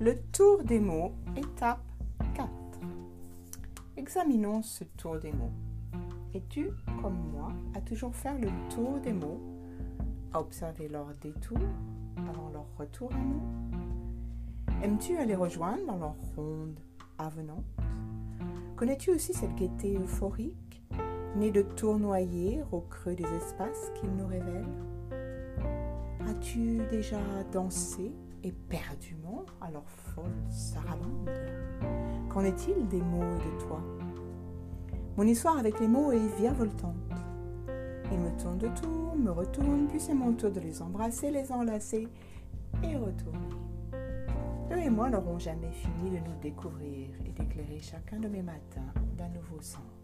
Le tour des mots, étape 4. Examinons ce tour des mots. Es-tu, comme moi, à toujours faire le tour des mots, à observer leur détour avant leur retour à nous? Aimes-tu aller rejoindre dans leur ronde avenante? Connais-tu aussi cette gaieté euphorique, née de tournoyer au creux des espaces qu'ils nous révèlent? As-tu déjà dansé éperdument à leur folle sarabande Qu'en est-il des mots et de toi? Mon histoire avec les mots est virevoltante. Ils me tournent de tour, me retournent, puis c'est mon tour de les embrasser, les enlacer et retourner. Eux et moi n'aurons jamais fini de nous découvrir et d'éclairer chacun de mes matins d'un nouveau sens.